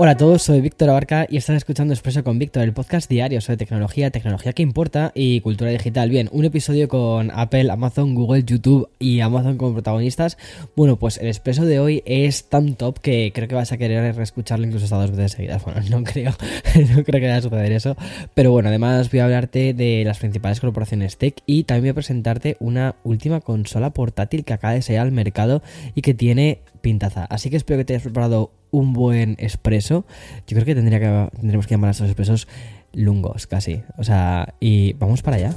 Hola a todos, soy Víctor Abarca y estás escuchando Expreso con Víctor, el podcast diario sobre tecnología, tecnología que importa y cultura digital. Bien, un episodio con Apple, Amazon, Google, YouTube y Amazon como protagonistas. Bueno, pues el Expreso de hoy es tan top que creo que vas a querer reescucharlo incluso hasta dos veces seguidas. Bueno, no creo, no creo que vaya a suceder eso. Pero bueno, además voy a hablarte de las principales corporaciones tech y también voy a presentarte una última consola portátil que acaba de salir al mercado y que tiene pintaza. Así que espero que te hayas preparado un buen expreso. Yo creo que, tendría que tendremos que llamar a estos expresos lungos casi. O sea, y vamos para allá.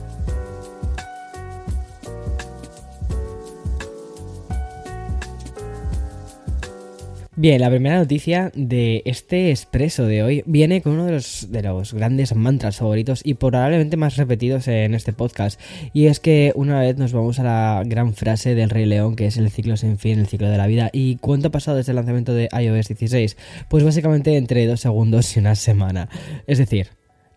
Bien, la primera noticia de este expreso de hoy viene con uno de los, de los grandes mantras favoritos y probablemente más repetidos en este podcast. Y es que una vez nos vamos a la gran frase del Rey León, que es el ciclo sin fin, el ciclo de la vida. ¿Y cuánto ha pasado desde el lanzamiento de iOS 16? Pues básicamente entre dos segundos y una semana. Es decir,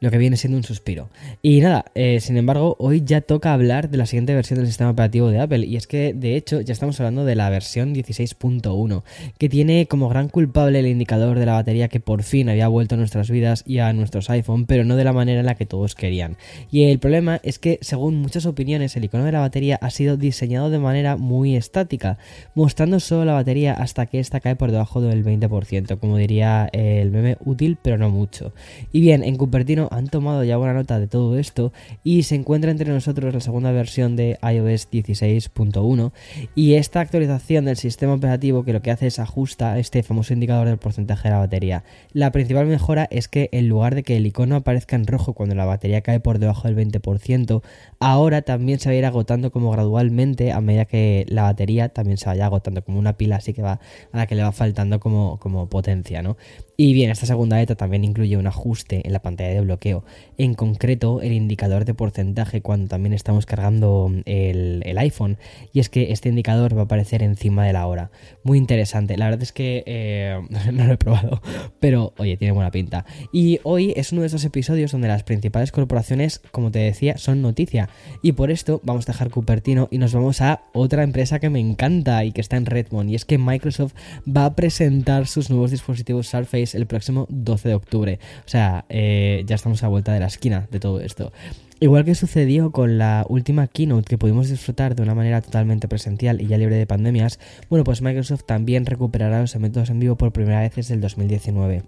lo que viene siendo un suspiro. Y nada, eh, sin embargo, hoy ya toca hablar de la siguiente versión del sistema operativo de Apple, y es que de hecho ya estamos hablando de la versión 16.1, que tiene como gran culpable el indicador de la batería que por fin había vuelto a nuestras vidas y a nuestros iPhone, pero no de la manera en la que todos querían. Y el problema es que, según muchas opiniones, el icono de la batería ha sido diseñado de manera muy estática, mostrando solo la batería hasta que esta cae por debajo del 20%, como diría el meme útil, pero no mucho. Y bien, en Cupertino han tomado ya buena nota de todo esto y se encuentra entre nosotros la segunda versión de iOS 16.1 y esta actualización del sistema operativo que lo que hace es ajusta este famoso indicador del porcentaje de la batería. La principal mejora es que en lugar de que el icono aparezca en rojo cuando la batería cae por debajo del 20%, ahora también se va a ir agotando como gradualmente a medida que la batería también se vaya agotando como una pila así que va a la que le va faltando como, como potencia, ¿no? Y bien, esta segunda beta también incluye un ajuste en la pantalla de bloqueo, en concreto el indicador de porcentaje cuando también estamos cargando el, iPhone, y es que este indicador va a aparecer encima de la hora. Muy interesante, la verdad es que eh, no lo he probado, pero oye, tiene buena pinta. Y hoy es uno de esos episodios donde las principales corporaciones, como te decía, son noticia, y por esto vamos a dejar Cupertino y nos vamos a otra empresa que me encanta y que está en Redmond, y es que Microsoft va a presentar sus nuevos dispositivos Surface el próximo 12 de octubre. O sea, eh, ya estamos a vuelta de la esquina de todo esto. Igual que sucedió con la última keynote que pudimos disfrutar de una manera totalmente presencial y ya libre de pandemias, bueno, pues Microsoft también recuperará los eventos en vivo por primera vez desde el 2019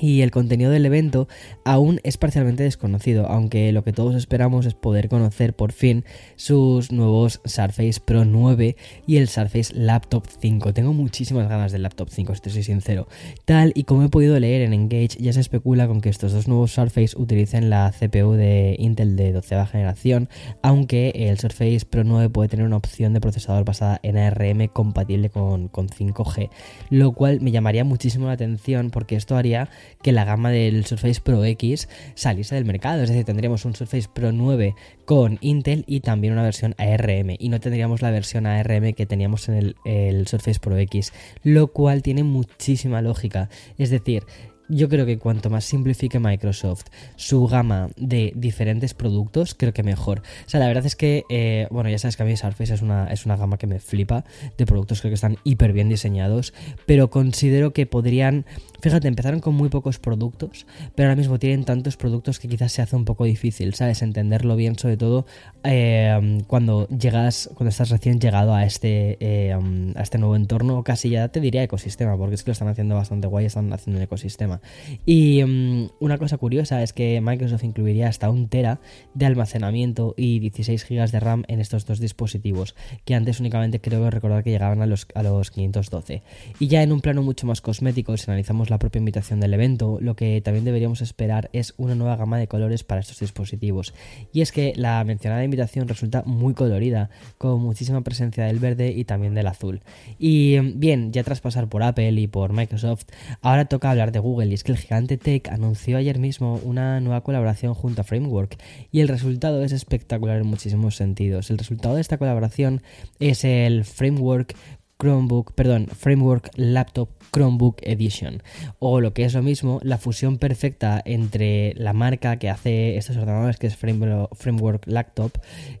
y el contenido del evento aún es parcialmente desconocido, aunque lo que todos esperamos es poder conocer por fin sus nuevos Surface Pro 9 y el Surface Laptop 5. Tengo muchísimas ganas del Laptop 5, si soy sincero. Tal y como he podido leer en Engage, ya se especula con que estos dos nuevos Surface utilicen la CPU de Intel de 12 generación, aunque el Surface Pro 9 puede tener una opción de procesador basada en ARM compatible con, con 5G, lo cual me llamaría muchísimo la atención porque esto haría que la gama del Surface Pro X saliese del mercado. Es decir, tendríamos un Surface Pro 9 con Intel y también una versión ARM. Y no tendríamos la versión ARM que teníamos en el, el Surface Pro X. Lo cual tiene muchísima lógica. Es decir, yo creo que cuanto más simplifique Microsoft su gama de diferentes productos, creo que mejor. O sea, la verdad es que, eh, bueno, ya sabes que a mí Surface es una, es una gama que me flipa de productos, creo que están hiper bien diseñados, pero considero que podrían, fíjate, empezaron con muy pocos productos, pero ahora mismo tienen tantos productos que quizás se hace un poco difícil, ¿sabes? Entenderlo bien, sobre todo eh, cuando llegas, cuando estás recién llegado a este, eh, a este nuevo entorno, casi ya te diría ecosistema, porque es que lo están haciendo bastante guay, están haciendo un ecosistema. Y mm, una cosa curiosa es que Microsoft incluiría hasta un tera de almacenamiento y 16 GB de RAM en estos dos dispositivos, que antes únicamente creo recordar que llegaban a los, a los 512. Y ya en un plano mucho más cosmético, si analizamos la propia invitación del evento, lo que también deberíamos esperar es una nueva gama de colores para estos dispositivos. Y es que la mencionada invitación resulta muy colorida, con muchísima presencia del verde y también del azul. Y bien, ya tras pasar por Apple y por Microsoft, ahora toca hablar de Google y es que el gigante Tech anunció ayer mismo una nueva colaboración junto a Framework y el resultado es espectacular en muchísimos sentidos. El resultado de esta colaboración es el Framework Chromebook, perdón, Framework Laptop Chromebook Edition. O lo que es lo mismo, la fusión perfecta entre la marca que hace estos ordenadores, que es Framework Laptop,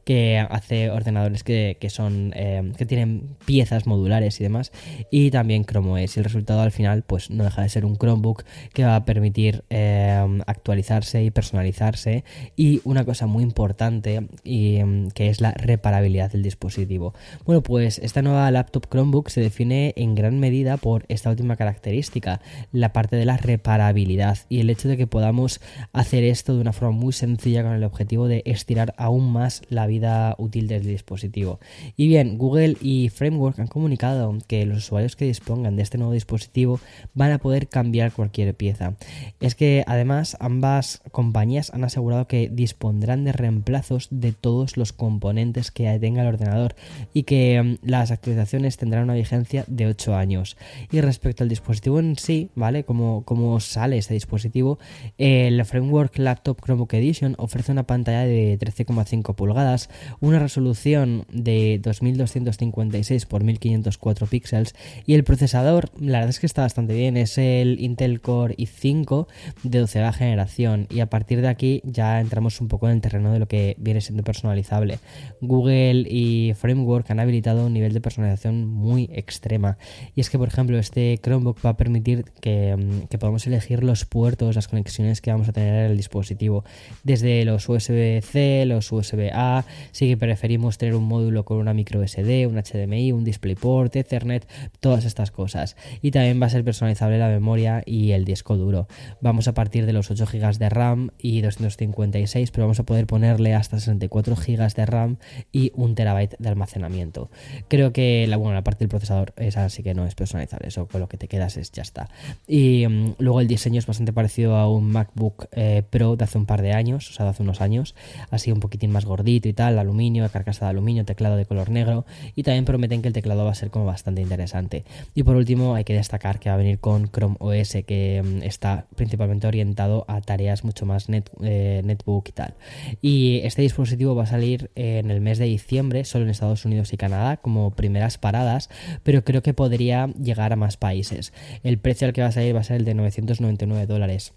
que hace ordenadores que, son eh, que tienen piezas modulares y demás, y también Chrome OS. Y el resultado al final, pues no deja de ser un Chromebook que va a permitir eh, actualizarse y personalizarse. Y una cosa muy importante, y, que es la reparabilidad del dispositivo. Bueno, pues esta nueva laptop Chromebook se define en gran medida por esta última característica, la parte de la reparabilidad y el hecho de que podamos hacer esto de una forma muy sencilla con el objetivo de estirar aún más la vida útil del dispositivo. Y bien, Google y Framework han comunicado que los usuarios que dispongan de este nuevo dispositivo van a poder cambiar cualquier pieza. Es que además ambas compañías han asegurado que dispondrán de reemplazos de todos los componentes que tenga el ordenador y que mm, las actualizaciones tendrán una vigencia de 8 años. Y respecto al dispositivo en sí, ¿vale? Como, como sale este dispositivo, el Framework Laptop Chromebook Edition ofrece una pantalla de 13,5 pulgadas, una resolución de 2256 x 1504 píxeles y el procesador, la verdad es que está bastante bien, es el Intel Core i5 de 12 generación y a partir de aquí ya entramos un poco en el terreno de lo que viene siendo personalizable. Google y Framework han habilitado un nivel de personalización muy extrema y es que por ejemplo este Chromebook va a permitir mm, que, podamos elegir los puertos, las conexiones que vamos a tener en el dispositivo, desde los USB-C, los USB-A, si que preferimos tener un módulo con una micro SD, un HDMI, un DisplayPort, Ethernet, todas estas cosas. Y también va a ser personalizable la memoria y el disco duro. Vamos a partir de los 8 GB de RAM y 256, pero vamos a poder ponerle hasta 64 GB de RAM y 1 TB de almacenamiento. Creo que la, bueno, la parte del procesador esa sí que no es personalizable, eso con lo que te quedas es ya está. Y mm, luego el diseño es bastante parecido a un MacBook eh, Pro de hace un par de años, o sea, de hace unos años, así un poquitín más gordito y tal, aluminio, carcasa de aluminio, teclado de color negro y también prometen que el teclado va a ser como bastante interesante. Y por último hay que destacar que va a venir con Chrome OS que mm, está principalmente orientado a tareas mucho más net, eh, netbook y tal. Y este dispositivo va a salir en el mes de diciembre, solo en Estados Unidos y Canadá, como primeras paradas, pero creo que podría llegar a más países. El precio al que va a salir va a ser el de 999 dólares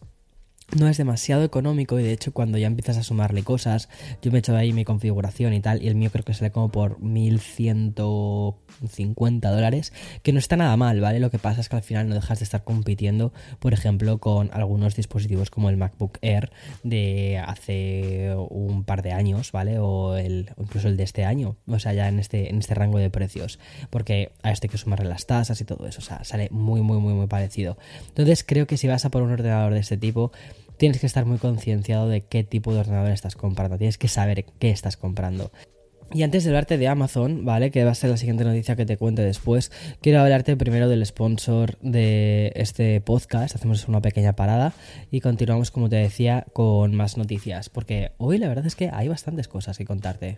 no es demasiado económico y de hecho cuando ya empiezas a sumarle cosas, yo me he hecho ahí mi configuración y tal y el mío creo que sale como por 1150 dólares, que no está nada mal, ¿vale? Lo que pasa es que al final no dejas de estar compitiendo, por ejemplo, con algunos dispositivos como el MacBook Air de hace un par de años, ¿vale? O, el, incluso el de este año, o sea, ya en este, en este rango de precios, porque a este hay que sumarle las tasas y todo eso, o sea, sale muy, muy, muy, muy parecido. Entonces creo que si vas a por un ordenador de este tipo, tienes que estar muy concienciado de qué tipo de ordenador estás comprando, tienes que saber qué estás comprando. Y antes de hablarte de Amazon, ¿vale? Que va a ser la siguiente noticia que te cuente después, quiero hablarte primero del sponsor de este podcast. Hacemos una pequeña parada y continuamos, como te decía, con más noticias. Porque hoy la verdad es que hay bastantes cosas que contarte.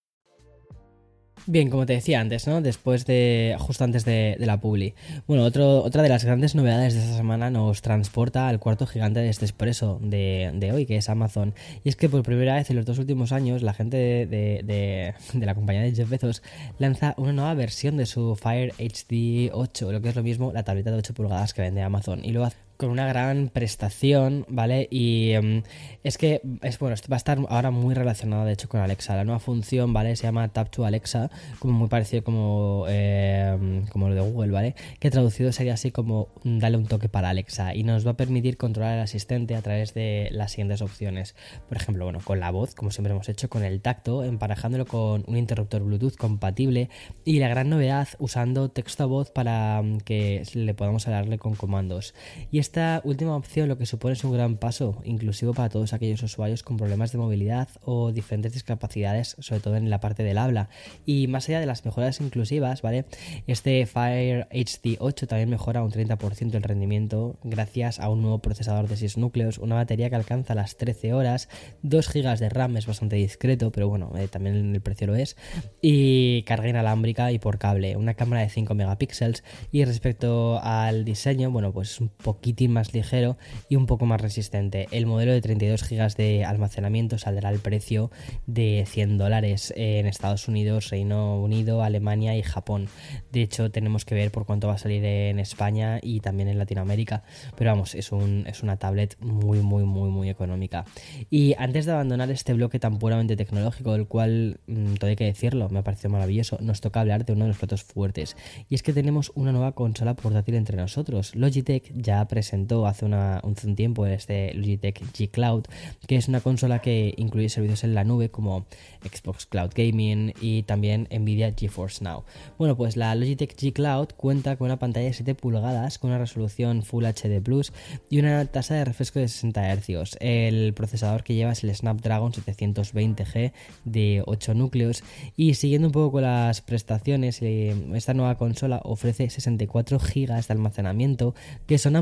Bien, como te decía antes, ¿no? Después de. justo antes de, la publi. Bueno, otra de las grandes novedades de esta semana nos transporta al cuarto gigante de este expreso de, hoy, que es Amazon. Y es que por primera vez en los dos últimos años, la gente de, de, la compañía de Jeff Bezos lanza una nueva versión de su Fire HD 8, lo que es lo mismo la tableta de 8 pulgadas que vende Amazon. Y lo hace con una gran prestación, ¿vale? Y em, es que, es bueno, esto va a estar ahora muy relacionado, de hecho, con Alexa. La nueva función, ¿vale? Se llama Tap to Alexa, como muy parecido como, em, como lo de Google, ¿vale? Que traducido sería así como darle un toque para Alexa y nos va a permitir controlar al asistente a través de las siguientes opciones. Por ejemplo, bueno, con la voz, como siempre hemos hecho, con el tacto, emparejándolo con un interruptor Bluetooth compatible y la gran novedad usando texto a voz para em, que le podamos hablarle con comandos. Y esta última opción lo que supone es un gran paso, inclusivo para todos aquellos usuarios con problemas de movilidad o diferentes discapacidades, sobre todo en la parte del habla. Y más allá de las mejoras inclusivas, ¿vale? Este Fire HD 8 también mejora un 30% el rendimiento gracias a un nuevo procesador de 6 núcleos, una batería que alcanza las 13 horas, 2 GB de RAM es bastante discreto, pero bueno, eh, también el precio lo es, y carga inalámbrica y por cable, una cámara de 5 megapíxeles y respecto al diseño, bueno, pues es un poquito más ligero y un poco más resistente. El modelo de 32 GB de almacenamiento saldrá al precio de 100 dólares en Estados Unidos, Reino Unido, Alemania y Japón. De hecho, tenemos que ver por cuánto va a salir en España y también en Latinoamérica. Pero vamos, es, un, es una tablet muy, muy, muy, muy económica. Y antes de abandonar este bloque tan puramente tecnológico, del cual, mm, todo hay que decirlo, me ha parecido maravilloso, nos toca hablar de uno de los platos fuertes. Y es que tenemos una nueva consola portátil entre nosotros. Logitech ya ha hace, un tiempo este Logitech G Cloud, que es una consola que incluye servicios en la nube como Xbox Cloud Gaming y también Nvidia GeForce Now. Bueno, pues la Logitech G Cloud cuenta con una pantalla de 7 pulgadas con una resolución Full HD Plus y una tasa de refresco de 60 Hz. El procesador que lleva es el Snapdragon 720G de 8 núcleos y siguiendo un poco con las prestaciones, eh, esta nueva consola ofrece 64 GB de almacenamiento que son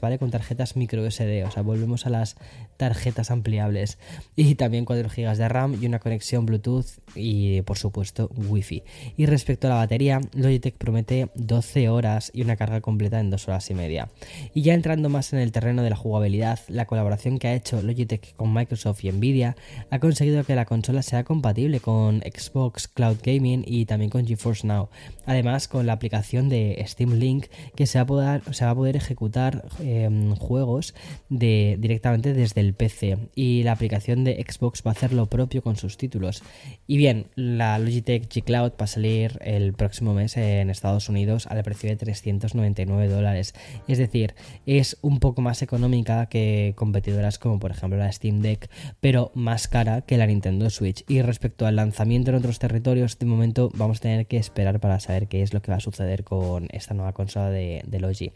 ¿vale? Con tarjetas micro SD, o sea, volvemos a las tarjetas ampliables. Y también 4 GB de RAM y una conexión Bluetooth y, por supuesto, Wi-Fi. Y respecto a la batería, Logitech promete 12 horas y una carga completa en 2 horas y media. Y ya entrando más en el terreno de la jugabilidad, la colaboración que ha hecho Logitech con Microsoft y Nvidia ha conseguido que la consola sea compatible con Xbox Cloud Gaming y también con GeForce Now. Además, con la aplicación de Steam Link que se va a poder ejecutar Em, juegos de, directamente desde el PC y la aplicación de Xbox va a hacer lo propio con sus títulos. Y bien, la Logitech G Cloud va a salir el próximo mes en Estados Unidos al precio de 399 dólares. Es decir, es un poco más económica que competidoras como por ejemplo la Steam Deck, pero más cara que la Nintendo Switch. Y respecto al lanzamiento en otros territorios, de momento vamos a tener que esperar para saber qué es lo que va a suceder con esta nueva consola de, de Logi.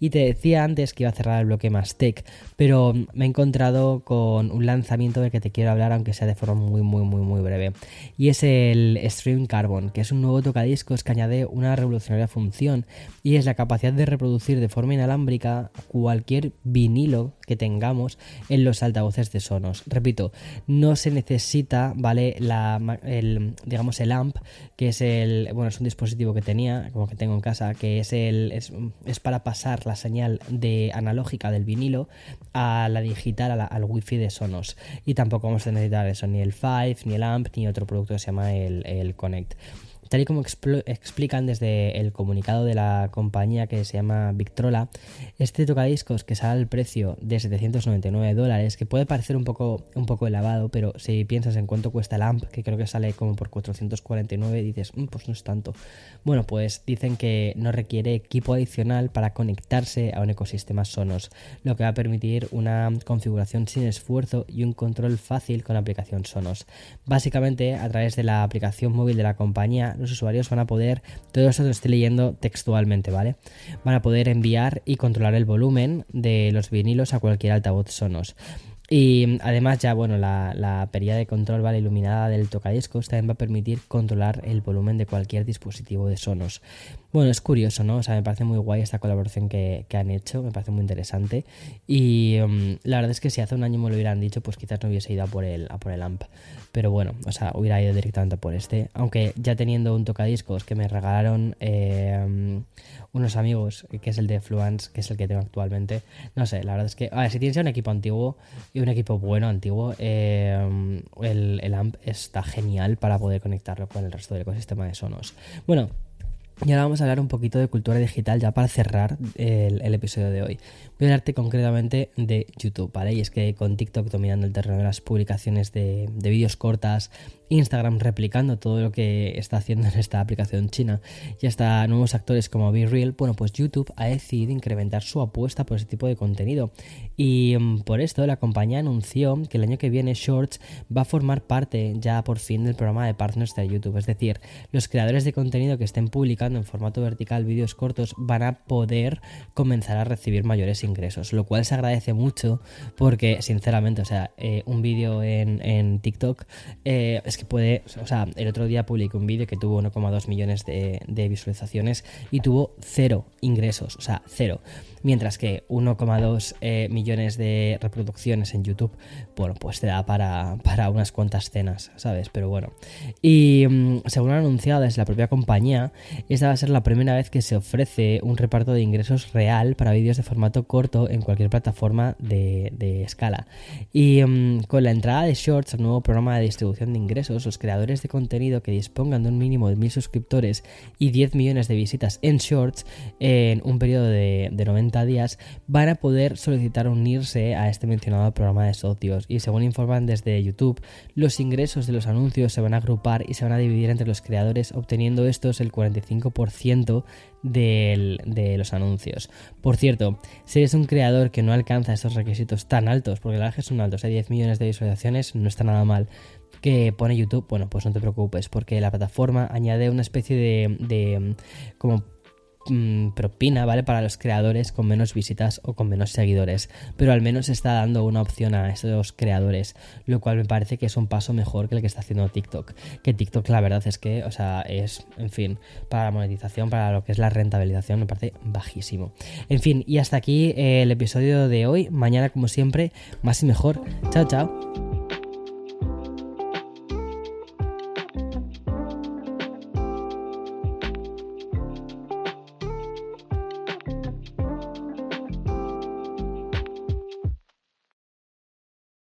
Y te decía antes que iba a cerrar el bloque más tech, pero me he encontrado con un lanzamiento del que te quiero hablar, aunque sea de forma muy, muy, muy, muy breve. Y es el Stream Carbon, que es un nuevo tocadiscos que añade una revolucionaria función y es la capacidad de reproducir de forma inalámbrica cualquier vinilo que tengamos en los altavoces de Sonos. Repito, no se necesita, ¿vale? El, digamos, el AMP, que es el, bueno, es un dispositivo que tenía, como que tengo en casa, que es el, es, es para pasar la señal de analógica del vinilo a la digital, al wifi de Sonos. Y tampoco vamos a necesitar eso, ni el 5, ni el AMP, ni otro producto que se llama el, el Connect. Tal y como explican desde el comunicado de la compañía que se llama Victrola, este tocadiscos que sale al precio de 799 dólares, que puede parecer un poco, un poco elevado, pero si piensas en cuánto cuesta el AMP, que creo que sale como por 449, dices, mm, pues no es tanto. Bueno, pues dicen que no requiere equipo adicional para conectarse a un ecosistema Sonos, lo que va a permitir una configuración sin esfuerzo y un control fácil con la aplicación Sonos. Básicamente, a través de la aplicación móvil de la compañía, los usuarios van a poder, todo esto lo estoy leyendo textualmente, ¿vale? Van a poder enviar y controlar el volumen de los vinilos a cualquier altavoz Sonos. Y además ya, bueno, la, la perilla de control ¿vale? iluminada del tocadiscos también va a permitir controlar el volumen de cualquier dispositivo de Sonos. Bueno, es curioso, ¿no? O sea, me parece muy guay esta colaboración que, han hecho, me parece muy interesante. Y um, la verdad es que si hace un año me lo hubieran dicho, pues quizás no hubiese ido a por el, a por el AMP. Pero bueno, o sea, hubiera ido directamente por este. Aunque ya teniendo un tocadiscos que me regalaron eh, unos amigos, que es el de Fluence, que es el que tengo actualmente. No sé, la verdad es que, a ver, si tienes un equipo antiguo y un equipo bueno, antiguo, um, el, el AMP está genial para poder conectarlo con el resto del ecosistema de Sonos. Bueno, Y ahora vamos a hablar un poquito de cultura digital ya para cerrar el, episodio de hoy. Voy a hablarte concretamente de YouTube, ¿vale? Y es que con TikTok dominando el terreno de las publicaciones de, de vídeos cortas, Instagram replicando todo lo que está haciendo en esta aplicación china y hasta nuevos actores como Be Real, bueno, pues YouTube ha decidido incrementar su apuesta por ese tipo de contenido. Y mm, por esto la compañía anunció que el año que viene Shorts va a formar parte ya por fin del programa de partners de YouTube. Es decir, los creadores de contenido que estén publicando en formato vertical vídeos cortos van a poder comenzar a recibir mayores ingresos, lo cual se agradece mucho porque sinceramente, o sea, eh, un vídeo en, TikTok eh, es que puede, o sea, el otro día publiqué un vídeo que tuvo 1,2 millones de, de visualizaciones y tuvo cero ingresos, o sea, cero mientras que 1,2 eh, millones de reproducciones en YouTube, bueno, pues te da para, unas cuantas cenas, ¿sabes? Pero bueno. Y mm, según han anunciado desde la propia compañía, esta va a ser la primera vez que se ofrece un reparto de ingresos real para vídeos de formato corto en cualquier plataforma de, escala. Y mm, con la entrada de Shorts al nuevo programa de distribución de ingresos, los creadores de contenido que dispongan de un mínimo de 1000 suscriptores y 10 millones de visitas en Shorts en un periodo de, de 90 días van a poder solicitar unirse a este mencionado programa de socios y según informan desde YouTube, los ingresos de los anuncios se van a agrupar y se van a dividir entre los creadores obteniendo estos el 45% de los anuncios. Por cierto, si eres un creador que no alcanza estos requisitos tan altos, porque la verdad son altos, hay 10 millones de visualizaciones, no está nada mal, que pone YouTube, bueno, pues no te preocupes, porque la plataforma añade una especie de, de como Mm, propina, ¿vale? Para los creadores con menos visitas o con menos seguidores. Pero al menos está dando una opción a esos creadores, lo cual me parece que es un paso mejor que el que está haciendo TikTok. Que TikTok, la verdad es que, o sea, es, en fin, para la monetización, para lo que es la rentabilización, me parece bajísimo. En fin, y hasta aquí el episodio de hoy. Mañana, como siempre, más y mejor. Chao, chao.